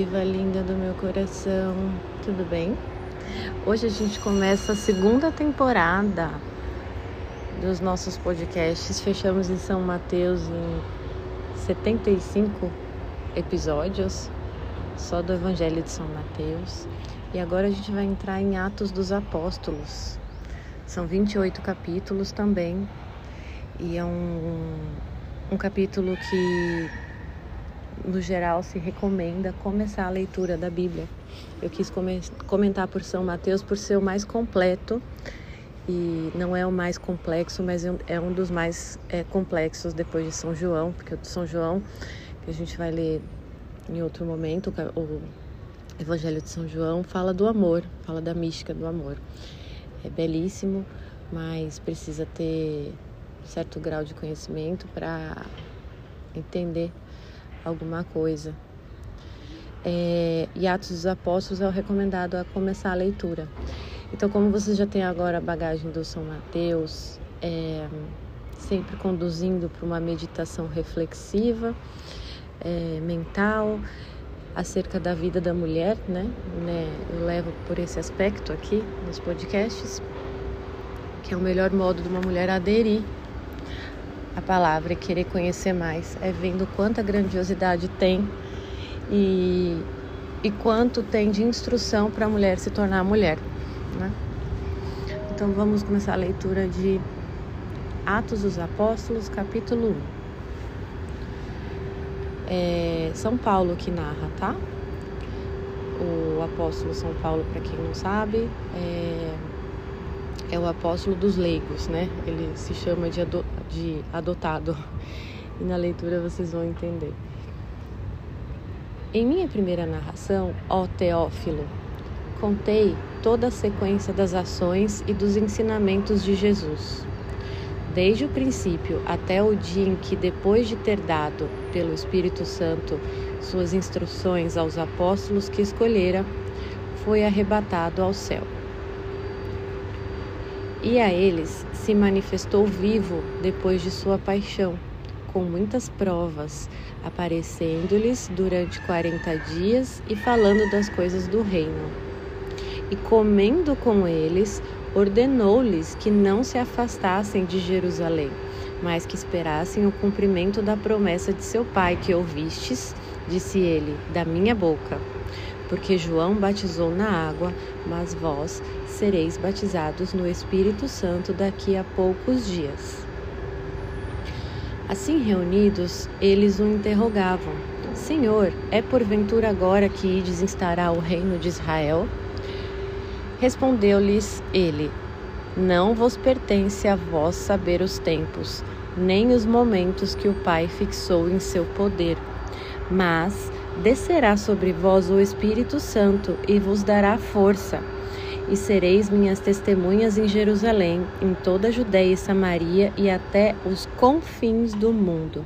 diva linda do meu coração, tudo bem? Hoje a gente começa a segunda temporada dos nossos podcasts. Fechamos em São Mateus em 75 episódios, só do Evangelho de São Mateus. E agora a gente vai entrar em Atos dos Apóstolos. São 28 capítulos também. E é um, um capítulo que no geral, se recomenda começar a leitura da Bíblia. Eu quis comentar por São Mateus por ser o mais completo e não é o mais complexo, mas é um é dos mais é, complexos depois de São João, porque o de São João, que a gente vai ler em outro momento, o Evangelho de São João, fala do amor, fala da mística do amor. É belíssimo, mas precisa ter certo grau de conhecimento para entender alguma coisa. É, e Atos dos Apóstolos é o recomendado a começar a leitura. Então, como você já tem agora a bagagem do São Mateus, é, sempre conduzindo para uma meditação reflexiva, é, mental, acerca da vida da mulher, né? né? Eu levo por esse aspecto aqui nos podcasts, que é o melhor modo de uma mulher aderir a palavra e querer conhecer mais, é vendo quanta grandiosidade tem e, e quanto tem de instrução para a mulher se tornar mulher. Né? Então vamos começar a leitura de Atos dos Apóstolos, capítulo 1. É São Paulo que narra, tá? O apóstolo São Paulo, para quem não sabe, é é o apóstolo dos leigos, né? Ele se chama de, ado de adotado. E na leitura vocês vão entender. Em minha primeira narração, ó Teófilo, contei toda a sequência das ações e dos ensinamentos de Jesus. Desde o princípio até o dia em que, depois de ter dado, pelo Espírito Santo, suas instruções aos apóstolos que escolhera, foi arrebatado ao céu e a eles se manifestou vivo depois de sua paixão, com muitas provas, aparecendo-lhes durante quarenta dias e falando das coisas do reino. E comendo com eles, ordenou-lhes que não se afastassem de Jerusalém, mas que esperassem o cumprimento da promessa de seu pai que ouvistes, disse ele, da minha boca. Porque João batizou na água, mas vós sereis batizados no Espírito Santo daqui a poucos dias. Assim reunidos, eles o interrogavam: Senhor, é porventura agora que ides instaurar o reino de Israel? Respondeu-lhes ele: Não vos pertence a vós saber os tempos, nem os momentos que o Pai fixou em seu poder, mas descerá sobre vós o Espírito Santo e vos dará força e sereis minhas testemunhas em Jerusalém, em toda a Judéia e Samaria e até os confins do mundo.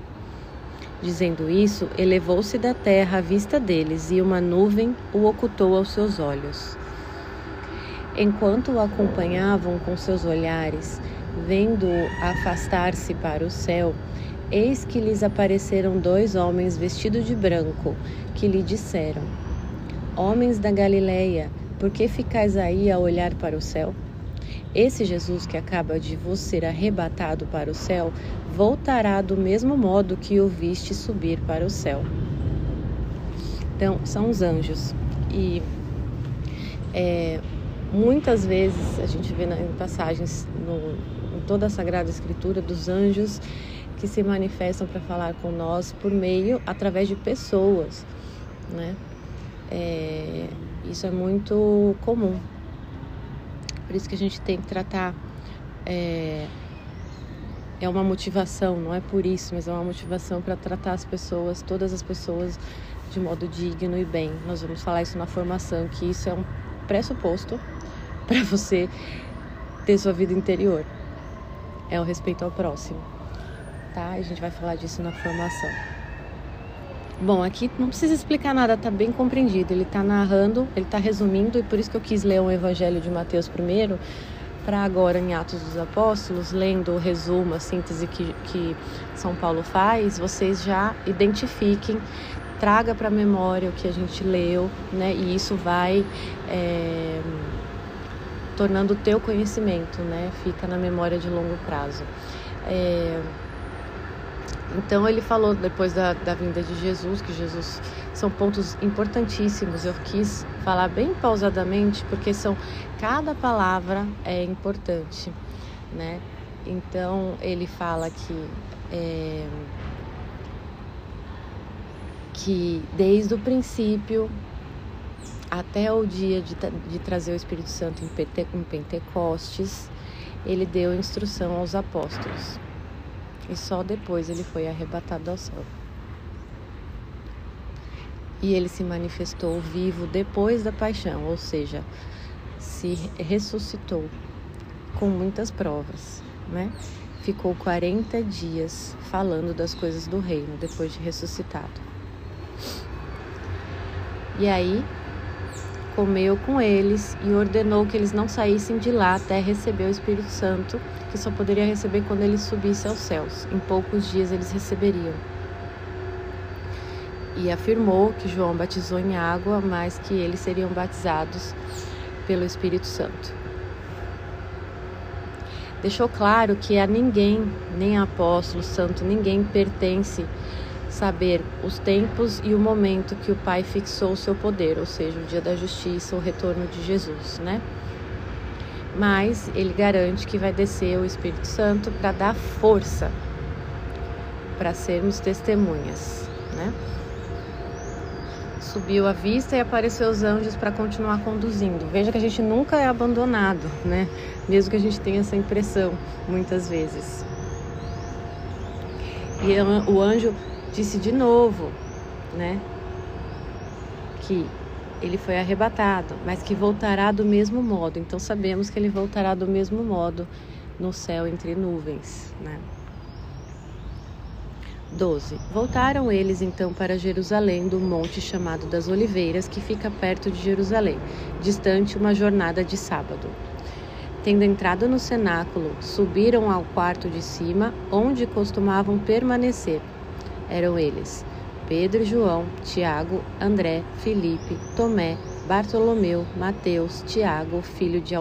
Dizendo isso, elevou-se da terra à vista deles, e uma nuvem o ocultou aos seus olhos. Enquanto o acompanhavam com seus olhares, vendo-o afastar-se para o céu, eis que lhes apareceram dois homens vestidos de branco, que lhe disseram: Homens da Galileia, por que ficais aí a olhar para o céu? Esse Jesus que acaba de vos ser arrebatado para o céu voltará do mesmo modo que o viste subir para o céu. Então, são os anjos. E é, muitas vezes a gente vê em passagens no, em toda a Sagrada Escritura dos anjos que se manifestam para falar com nós por meio, através de pessoas, né? É, isso é muito comum. Por isso que a gente tem que tratar. É, é uma motivação, não é por isso, mas é uma motivação para tratar as pessoas, todas as pessoas, de modo digno e bem. Nós vamos falar isso na formação, que isso é um pressuposto para você ter sua vida interior. É o respeito ao próximo, tá? A gente vai falar disso na formação. Bom, aqui não precisa explicar nada, tá bem compreendido. Ele está narrando, ele está resumindo, e por isso que eu quis ler o Evangelho de Mateus primeiro, para agora em Atos dos Apóstolos, lendo o resumo, a síntese que, que São Paulo faz, vocês já identifiquem, traga para a memória o que a gente leu, né? E isso vai é, tornando o teu conhecimento, né? Fica na memória de longo prazo. É, então ele falou depois da, da vinda de Jesus, que Jesus são pontos importantíssimos. Eu quis falar bem pausadamente porque são cada palavra é importante, né? Então ele fala que é, que desde o princípio até o dia de, de trazer o Espírito Santo em, Pente, em Pentecostes, ele deu instrução aos apóstolos e só depois ele foi arrebatado ao céu. E ele se manifestou vivo depois da paixão, ou seja, se ressuscitou com muitas provas, né? Ficou 40 dias falando das coisas do reino depois de ressuscitado. E aí comeu com eles e ordenou que eles não saíssem de lá até receber o Espírito Santo, que só poderia receber quando ele subisse aos céus. Em poucos dias eles receberiam. E afirmou que João batizou em água, mas que eles seriam batizados pelo Espírito Santo. Deixou claro que a ninguém, nem a apóstolo santo, ninguém pertence saber os tempos e o momento que o Pai fixou o seu poder, ou seja, o dia da justiça, o retorno de Jesus, né? Mas ele garante que vai descer o Espírito Santo para dar força para sermos testemunhas, né? Subiu a vista e apareceu os anjos para continuar conduzindo. Veja que a gente nunca é abandonado, né? Mesmo que a gente tenha essa impressão muitas vezes. E o anjo disse de novo, né? Que ele foi arrebatado, mas que voltará do mesmo modo. Então sabemos que ele voltará do mesmo modo no céu entre nuvens, né? 12. Voltaram eles então para Jerusalém, do monte chamado das Oliveiras, que fica perto de Jerusalém, distante uma jornada de sábado. Tendo entrado no cenáculo, subiram ao quarto de cima, onde costumavam permanecer eram eles: Pedro, João, Tiago, André, Felipe, Tomé, Bartolomeu, Mateus, Tiago, filho de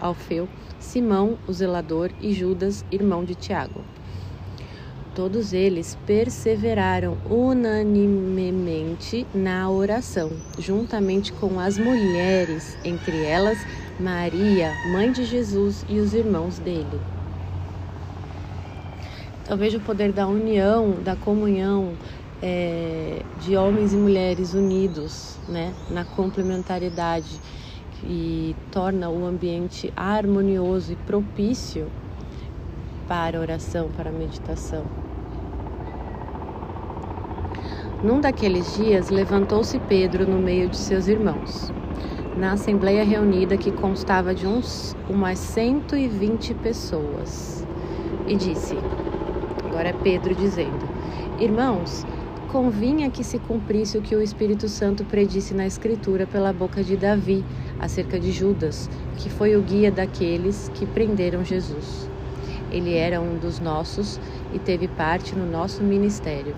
Alfeu, Simão, o zelador, e Judas, irmão de Tiago. Todos eles perseveraram unanimemente na oração, juntamente com as mulheres, entre elas Maria, mãe de Jesus, e os irmãos dele. Eu vejo o poder da união, da comunhão é, de homens e mulheres unidos, né, na complementariedade e torna o ambiente harmonioso e propício para oração, para meditação. Num daqueles dias, levantou-se Pedro no meio de seus irmãos, na assembleia reunida que constava de uns umas 120 pessoas, e disse: Agora é Pedro dizendo: Irmãos, convinha que se cumprisse o que o Espírito Santo predisse na Escritura pela boca de Davi acerca de Judas, que foi o guia daqueles que prenderam Jesus. Ele era um dos nossos e teve parte no nosso ministério.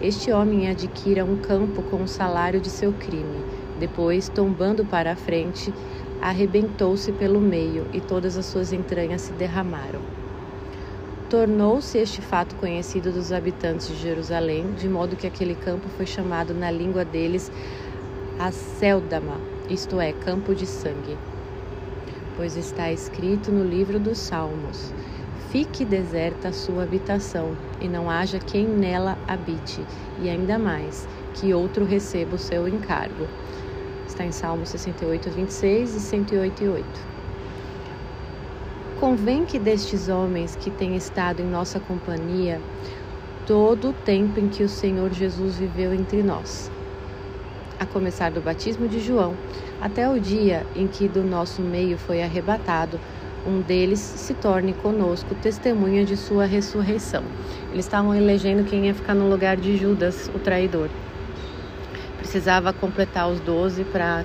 Este homem adquira um campo com o salário de seu crime. Depois, tombando para a frente, arrebentou-se pelo meio e todas as suas entranhas se derramaram. Tornou-se este fato conhecido dos habitantes de Jerusalém, de modo que aquele campo foi chamado na língua deles Aceldama, isto é, campo de sangue. Pois está escrito no livro dos Salmos: Fique deserta a sua habitação, e não haja quem nela habite, e ainda mais, que outro receba o seu encargo. Está em Salmos 68, 26 e 108, 8. Convém que destes homens que têm estado em nossa companhia todo o tempo em que o Senhor Jesus viveu entre nós, a começar do batismo de João até o dia em que do nosso meio foi arrebatado, um deles se torne conosco testemunha de sua ressurreição. Eles estavam elegendo quem ia ficar no lugar de Judas, o traidor. Precisava completar os doze para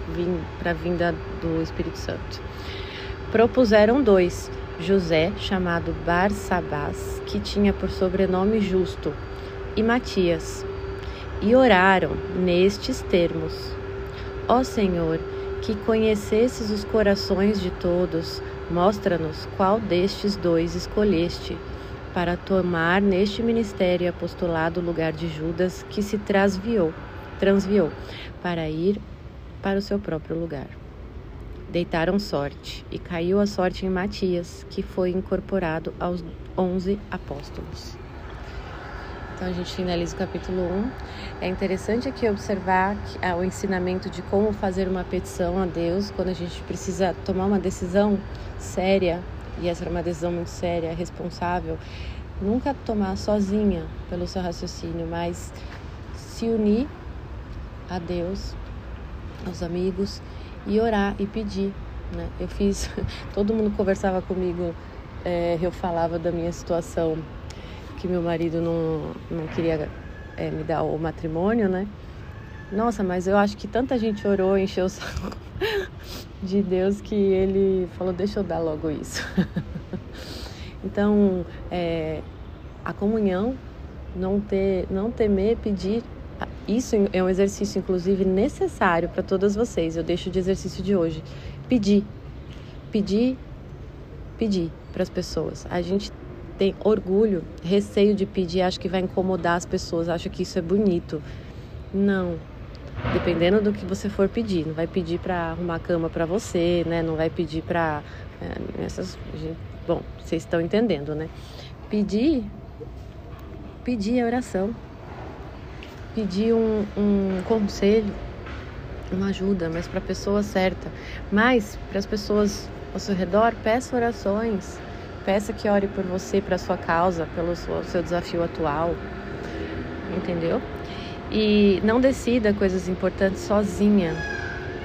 a vinda do Espírito Santo. propuseram dois: José, chamado Barsabás, que tinha por sobrenome Justo, e Matias. E oraram nestes termos: Ó Senhor, que conhecesses os corações de todos, mostra-nos qual destes dois escolheste para tomar neste ministério apostolado o lugar de Judas, que se transviou, transviou para ir para o seu próprio lugar. Deitaram sorte, e caiu a sorte em Matias, que foi incorporado aos onze apóstolos. Então a gente finaliza o capítulo 1. É interessante aqui observar que, ah, o ensinamento de como fazer uma petição a Deus quando a gente precisa tomar uma decisão séria, e essa era uma decisão muito séria, responsável. Nunca tomar sozinha pelo seu raciocínio, mas se unir a Deus, aos amigos e orar e pedir. Né? Eu fiz, todo mundo conversava comigo, é, eu falava da minha situação que meu marido não, não queria é, me dar o matrimônio, né? Nossa, mas eu acho que tanta gente orou, encheu o saco de Deus que ele falou: deixa eu dar logo isso. então, é, a comunhão, não, ter, não temer pedir, isso é um exercício, inclusive, necessário para todas vocês. Eu deixo de exercício de hoje. Pedir, pedir, pedir para as pessoas. A gente tem orgulho, receio de pedir, acho que vai incomodar as pessoas, acho que isso é bonito. Não. Dependendo do que você for pedir, não vai pedir para arrumar cama para você, né? Não vai pedir para é, essas, bom, vocês estão entendendo, né? Pedir, pedir a oração, pedir um, um conselho, uma ajuda, mas para a pessoa certa. Mas para as pessoas ao seu redor, peça orações, Peça que ore por você, para sua causa, pelo seu desafio atual. Entendeu? E não decida coisas importantes sozinha,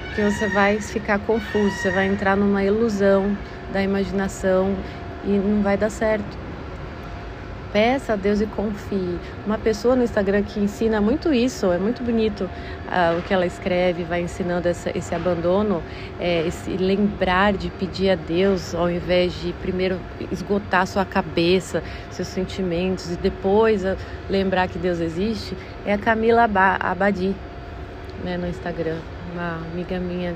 porque você vai ficar confuso, você vai entrar numa ilusão da imaginação e não vai dar certo. Peça a Deus e confie. Uma pessoa no Instagram que ensina muito isso, é muito bonito uh, o que ela escreve, vai ensinando essa, esse abandono, é, esse lembrar de pedir a Deus ao invés de primeiro esgotar sua cabeça, seus sentimentos e depois uh, lembrar que Deus existe. É a Camila Abadi, né, no Instagram, uma amiga minha,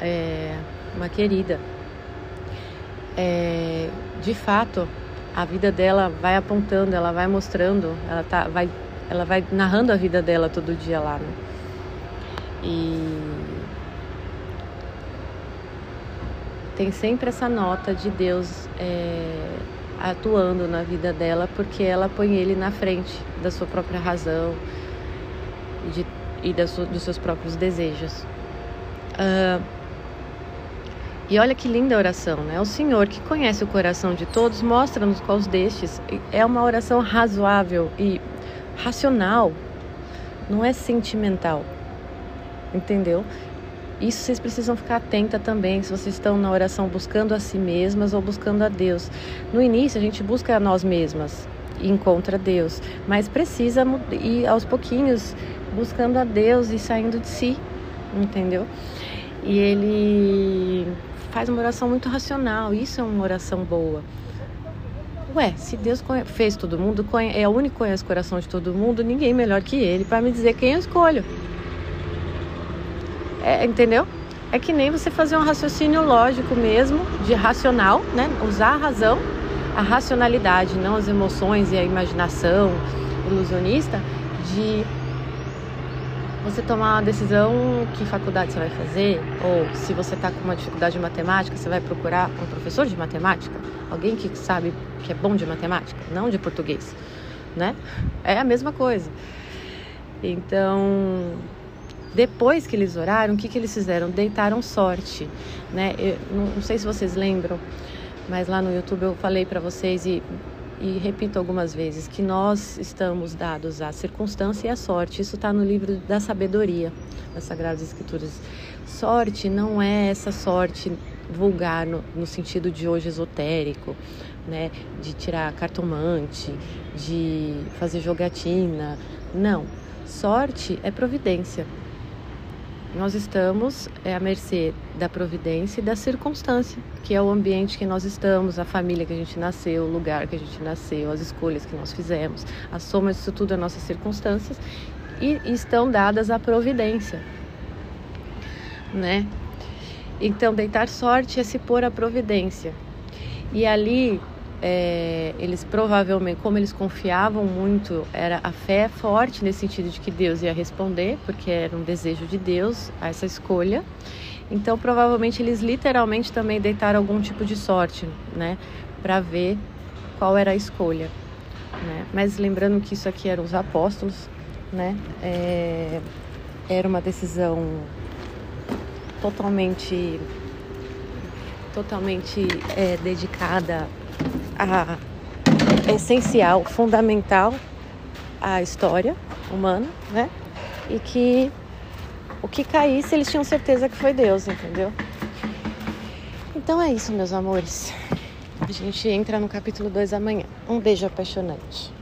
é, uma querida. É, de fato, a vida dela vai apontando, ela vai mostrando, ela tá, vai, ela vai narrando a vida dela todo dia lá, né? E tem sempre essa nota de Deus é, atuando na vida dela, porque ela põe ele na frente da sua própria razão de, e das, dos seus próprios desejos. Uh, e olha que linda oração, né? O Senhor, que conhece o coração de todos, mostra-nos quais destes. É uma oração razoável e racional, não é sentimental. Entendeu? Isso vocês precisam ficar atenta também, se vocês estão na oração buscando a si mesmas ou buscando a Deus. No início a gente busca a nós mesmas e encontra Deus, mas precisa ir aos pouquinhos buscando a Deus e saindo de si, entendeu? E ele faz uma oração muito racional. Isso é uma oração boa. Ué, se Deus fez todo mundo, é o único que conhece o coração de todo mundo, ninguém melhor que ele para me dizer quem eu escolho. É, entendeu? É que nem você fazer um raciocínio lógico mesmo, de racional, né? Usar a razão, a racionalidade, não as emoções e a imaginação ilusionista, de você tomar uma decisão que faculdade você vai fazer, ou se você está com uma dificuldade de matemática, você vai procurar um professor de matemática, alguém que sabe que é bom de matemática, não de português, né? É a mesma coisa. Então, depois que eles oraram, o que, que eles fizeram? Deitaram sorte, né? Eu, não sei se vocês lembram, mas lá no YouTube eu falei para vocês e e repito algumas vezes que nós estamos dados à circunstância e à sorte. Isso está no livro da sabedoria das Sagradas Escrituras. Sorte não é essa sorte vulgar no, no sentido de hoje esotérico, né? De tirar cartomante, de fazer jogatina. Não. Sorte é providência. Nós estamos é, à mercê da providência e da circunstância, que é o ambiente que nós estamos, a família que a gente nasceu, o lugar que a gente nasceu, as escolhas que nós fizemos. A soma disso tudo é nossas circunstâncias e, estão dadas à providência, né? Então, deitar sorte é se pôr à providência. E ali é, eles provavelmente, como eles confiavam muito, era a fé forte nesse sentido de que Deus ia responder, porque era um desejo de Deus a essa escolha. Então, provavelmente eles literalmente também deitaram algum tipo de sorte, né, para ver qual era a escolha. Né? Mas lembrando que isso aqui eram os apóstolos, né? É, era uma decisão totalmente totalmente é, dedicada a essencial, fundamental à história humana, né? E que o que caísse eles tinham certeza que foi Deus, entendeu? Então é isso, meus amores. A gente entra no capítulo 2 amanhã. Um beijo apaixonante.